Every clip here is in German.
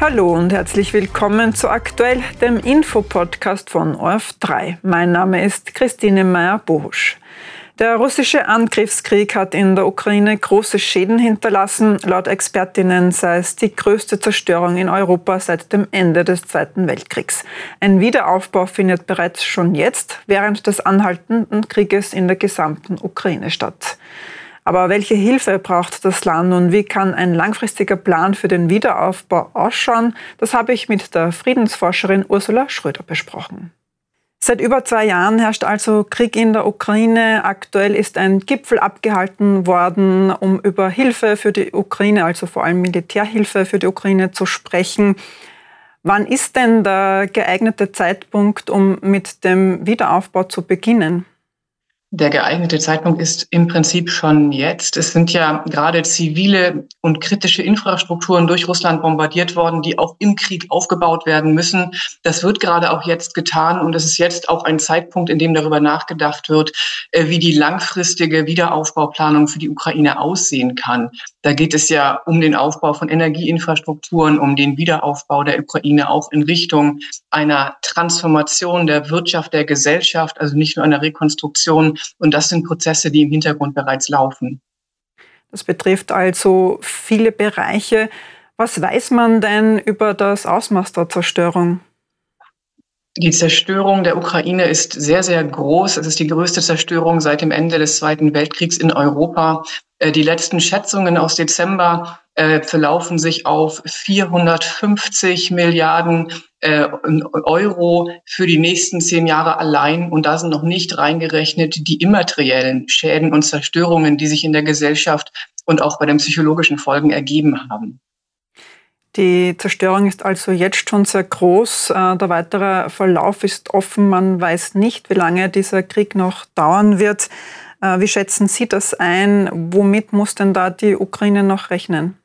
Hallo und herzlich willkommen zu Aktuell, dem Infopodcast von ORF3. Mein Name ist Christine Meyer-Bohusch. Der russische Angriffskrieg hat in der Ukraine große Schäden hinterlassen. Laut Expertinnen sei es die größte Zerstörung in Europa seit dem Ende des Zweiten Weltkriegs. Ein Wiederaufbau findet bereits schon jetzt während des anhaltenden Krieges in der gesamten Ukraine statt. Aber welche Hilfe braucht das Land und wie kann ein langfristiger Plan für den Wiederaufbau ausschauen? Das habe ich mit der Friedensforscherin Ursula Schröder besprochen. Seit über zwei Jahren herrscht also Krieg in der Ukraine. Aktuell ist ein Gipfel abgehalten worden, um über Hilfe für die Ukraine, also vor allem Militärhilfe für die Ukraine zu sprechen. Wann ist denn der geeignete Zeitpunkt, um mit dem Wiederaufbau zu beginnen? Der geeignete Zeitpunkt ist im Prinzip schon jetzt. Es sind ja gerade zivile und kritische Infrastrukturen durch Russland bombardiert worden, die auch im Krieg aufgebaut werden müssen. Das wird gerade auch jetzt getan und es ist jetzt auch ein Zeitpunkt, in dem darüber nachgedacht wird, äh, wie die langfristige Wiederaufbauplanung für die Ukraine aussehen kann. Da geht es ja um den Aufbau von Energieinfrastrukturen, um den Wiederaufbau der Ukraine auch in Richtung einer Transformation der Wirtschaft, der Gesellschaft, also nicht nur einer Rekonstruktion. Und das sind Prozesse, die im Hintergrund bereits laufen. Das betrifft also viele Bereiche. Was weiß man denn über das Ausmaß der Zerstörung? Die Zerstörung der Ukraine ist sehr, sehr groß. Es ist die größte Zerstörung seit dem Ende des Zweiten Weltkriegs in Europa. Äh, die letzten Schätzungen aus Dezember äh, verlaufen sich auf 450 Milliarden äh, Euro für die nächsten zehn Jahre allein. Und da sind noch nicht reingerechnet die immateriellen Schäden und Zerstörungen, die sich in der Gesellschaft und auch bei den psychologischen Folgen ergeben haben. Die Zerstörung ist also jetzt schon sehr groß. Der weitere Verlauf ist offen. Man weiß nicht, wie lange dieser Krieg noch dauern wird. Äh, wie schätzen Sie das ein? Womit muss denn da die Ukraine noch rechnen?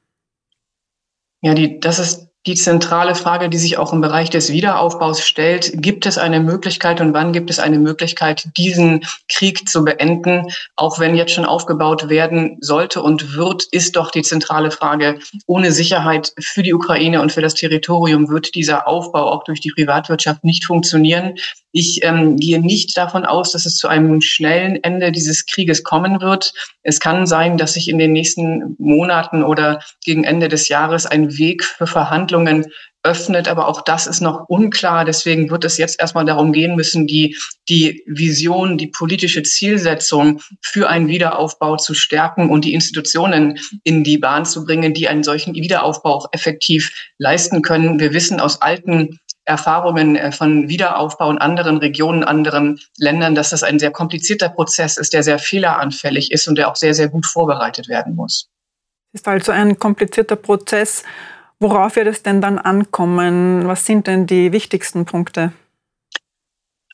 Ja, die, das ist die zentrale Frage, die sich auch im Bereich des Wiederaufbaus stellt. Gibt es eine Möglichkeit und wann gibt es eine Möglichkeit, diesen Krieg zu beenden? Auch wenn jetzt schon aufgebaut werden sollte und wird, ist doch die zentrale Frage, ohne Sicherheit für die Ukraine und für das Territorium wird dieser Aufbau auch durch die Privatwirtschaft nicht funktionieren. Ich ähm, gehe nicht davon aus, dass es zu einem schnellen Ende dieses Krieges kommen wird. Es kann sein, dass sich in den nächsten Monaten oder gegen Ende des Jahres ein Weg für Verhandlungen öffnet, aber auch das ist noch unklar. Deswegen wird es jetzt erstmal darum gehen müssen, die, die Vision, die politische Zielsetzung für einen Wiederaufbau zu stärken und die Institutionen in die Bahn zu bringen, die einen solchen Wiederaufbau auch effektiv leisten können. Wir wissen aus alten Erfahrungen äh, von Wiederaufbau in anderen Regionen, anderen Ländern, dass das ein sehr komplizierter Prozess ist, der sehr fehleranfällig ist und der auch sehr, sehr gut vorbereitet werden muss. Es ist also ein komplizierter Prozess. Worauf wird es denn dann ankommen? Was sind denn die wichtigsten Punkte?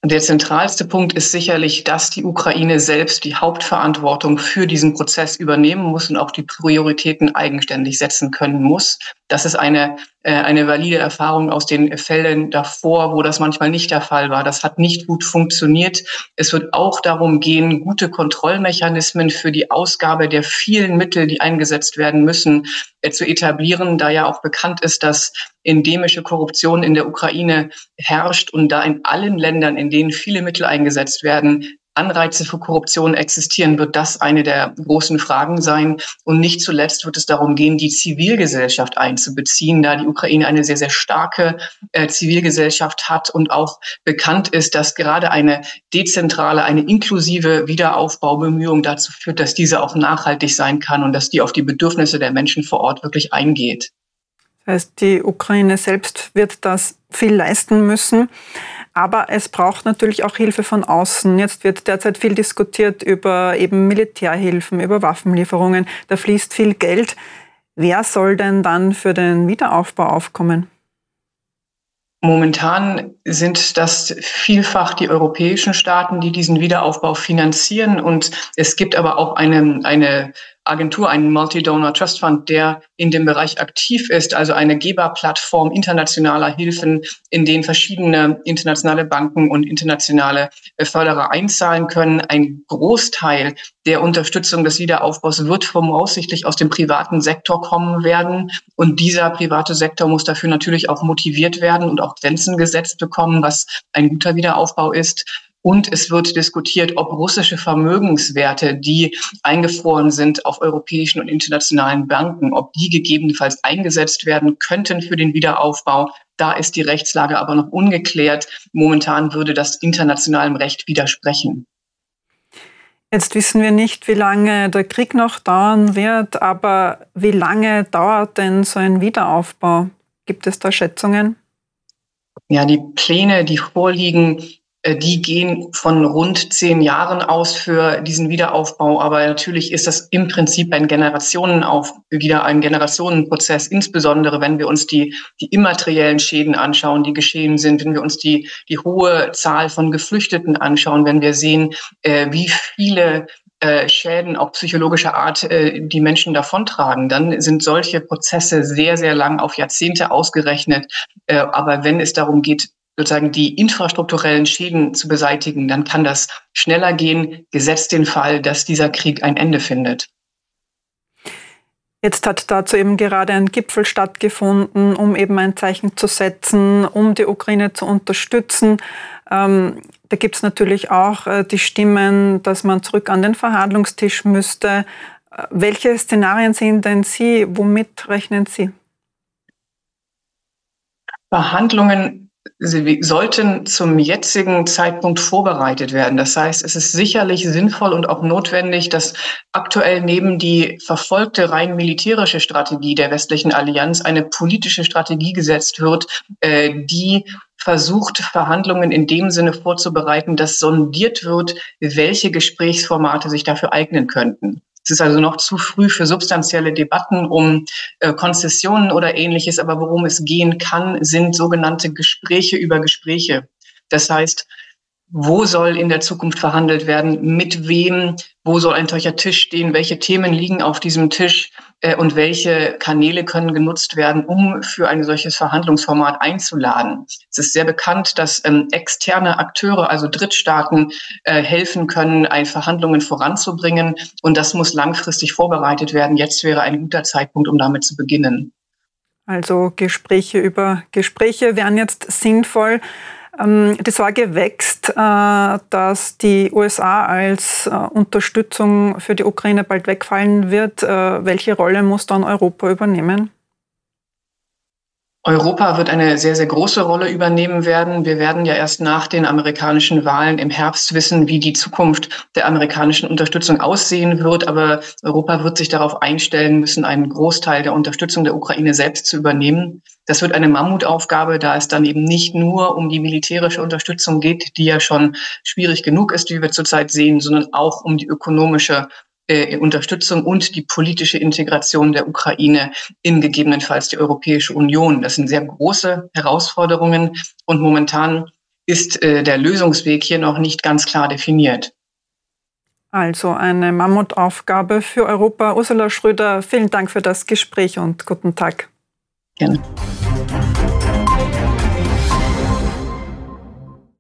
Der zentralste Punkt ist sicherlich, dass die Ukraine selbst die Hauptverantwortung für diesen Prozess übernehmen muss und auch die Prioritäten eigenständig setzen können muss. Das ist eine, äh, eine valide Erfahrung aus den Fällen davor, wo das manchmal nicht der Fall war. Das hat nicht gut funktioniert. Es wird auch darum gehen, gute Kontrollmechanismen für die Ausgabe der vielen Mittel, die eingesetzt werden müssen, äh, zu etablieren, da ja auch bekannt ist, dass endemische Korruption in der Ukraine herrscht und da in allen Ländern, in denen viele Mittel eingesetzt werden, Anreize für Korruption existieren, wird das eine der großen Fragen sein. Und nicht zuletzt wird es darum gehen, die Zivilgesellschaft einzubeziehen, da die Ukraine eine sehr, sehr starke äh, Zivilgesellschaft hat und auch bekannt ist, dass gerade eine dezentrale, eine inklusive Wiederaufbaubemühung dazu führt, dass diese auch nachhaltig sein kann und dass die auf die Bedürfnisse der Menschen vor Ort wirklich eingeht. Das heißt, die Ukraine selbst wird das viel leisten müssen. Aber es braucht natürlich auch Hilfe von außen. Jetzt wird derzeit viel diskutiert über eben Militärhilfen, über Waffenlieferungen. Da fließt viel Geld. Wer soll denn dann für den Wiederaufbau aufkommen? Momentan sind das vielfach die europäischen Staaten, die diesen Wiederaufbau finanzieren. Und es gibt aber auch eine, eine Agentur, einen Multi-Donor Trust Fund, der in dem Bereich aktiv ist, also eine Geberplattform internationaler Hilfen, in denen verschiedene internationale Banken und internationale äh, Förderer einzahlen können. Ein Großteil der Unterstützung des Wiederaufbaus wird voraussichtlich aus dem privaten Sektor kommen werden. Und dieser private Sektor muss dafür natürlich auch motiviert werden und auch Grenzen gesetzt bekommen, was ein guter Wiederaufbau ist. Und es wird diskutiert, ob russische Vermögenswerte, die eingefroren sind auf europäischen und internationalen Banken, ob die gegebenenfalls eingesetzt werden könnten für den Wiederaufbau. Da ist die Rechtslage aber noch ungeklärt. Momentan würde das internationalem Recht widersprechen. Jetzt wissen wir nicht, wie lange der Krieg noch dauern wird, aber wie lange dauert denn so ein Wiederaufbau? Gibt es da Schätzungen? Ja, die Pläne, die vorliegen, die gehen von rund zehn Jahren aus für diesen Wiederaufbau. Aber natürlich ist das im Prinzip ein Generationenauf, wieder ein Generationenprozess, insbesondere wenn wir uns die, die immateriellen Schäden anschauen, die geschehen sind, wenn wir uns die, die hohe Zahl von Geflüchteten anschauen, wenn wir sehen, äh, wie viele äh, Schäden auch psychologischer Art äh, die Menschen davontragen, dann sind solche Prozesse sehr, sehr lang auf Jahrzehnte ausgerechnet. Äh, aber wenn es darum geht, sozusagen die infrastrukturellen Schäden zu beseitigen, dann kann das schneller gehen, gesetzt den Fall, dass dieser Krieg ein Ende findet. Jetzt hat dazu eben gerade ein Gipfel stattgefunden, um eben ein Zeichen zu setzen, um die Ukraine zu unterstützen. Ähm, da gibt es natürlich auch äh, die Stimmen, dass man zurück an den Verhandlungstisch müsste. Äh, welche Szenarien sehen denn Sie? Womit rechnen Sie? Verhandlungen Sie sollten zum jetzigen Zeitpunkt vorbereitet werden. Das heißt, es ist sicherlich sinnvoll und auch notwendig, dass aktuell neben die verfolgte rein militärische Strategie der westlichen Allianz eine politische Strategie gesetzt wird, äh, die versucht, Verhandlungen in dem Sinne vorzubereiten, dass sondiert wird, welche Gesprächsformate sich dafür eignen könnten. Es ist also noch zu früh für substanzielle Debatten um äh, Konzessionen oder ähnliches, aber worum es gehen kann, sind sogenannte Gespräche über Gespräche. Das heißt, wo soll in der Zukunft verhandelt werden, mit wem, wo soll ein solcher Tisch stehen, welche Themen liegen auf diesem Tisch äh, und welche Kanäle können genutzt werden, um für ein solches Verhandlungsformat einzuladen. Es ist sehr bekannt, dass ähm, externe Akteure, also Drittstaaten, äh, helfen können, ein Verhandlungen voranzubringen und das muss langfristig vorbereitet werden. Jetzt wäre ein guter Zeitpunkt, um damit zu beginnen. Also Gespräche über Gespräche wären jetzt sinnvoll. Ähm, die Sorge wächst, äh, dass die USA als äh, Unterstützung für die Ukraine bald wegfallen wird. Äh, welche Rolle muss dann Europa übernehmen? Europa wird eine sehr, sehr große Rolle übernehmen werden. Wir werden ja erst nach den amerikanischen Wahlen im Herbst wissen, wie die Zukunft der amerikanischen Unterstützung aussehen wird. Aber Europa wird sich darauf einstellen müssen, einen Großteil der Unterstützung der Ukraine selbst zu übernehmen. Das wird eine Mammutaufgabe, da es dann eben nicht nur um die militärische Unterstützung geht, die ja schon schwierig genug ist, wie wir zurzeit sehen, sondern auch um die ökonomische äh, Unterstützung und die politische Integration der Ukraine in gegebenenfalls die Europäische Union. Das sind sehr große Herausforderungen und momentan ist äh, der Lösungsweg hier noch nicht ganz klar definiert. Also eine Mammutaufgabe für Europa. Ursula Schröder, vielen Dank für das Gespräch und guten Tag. weekend.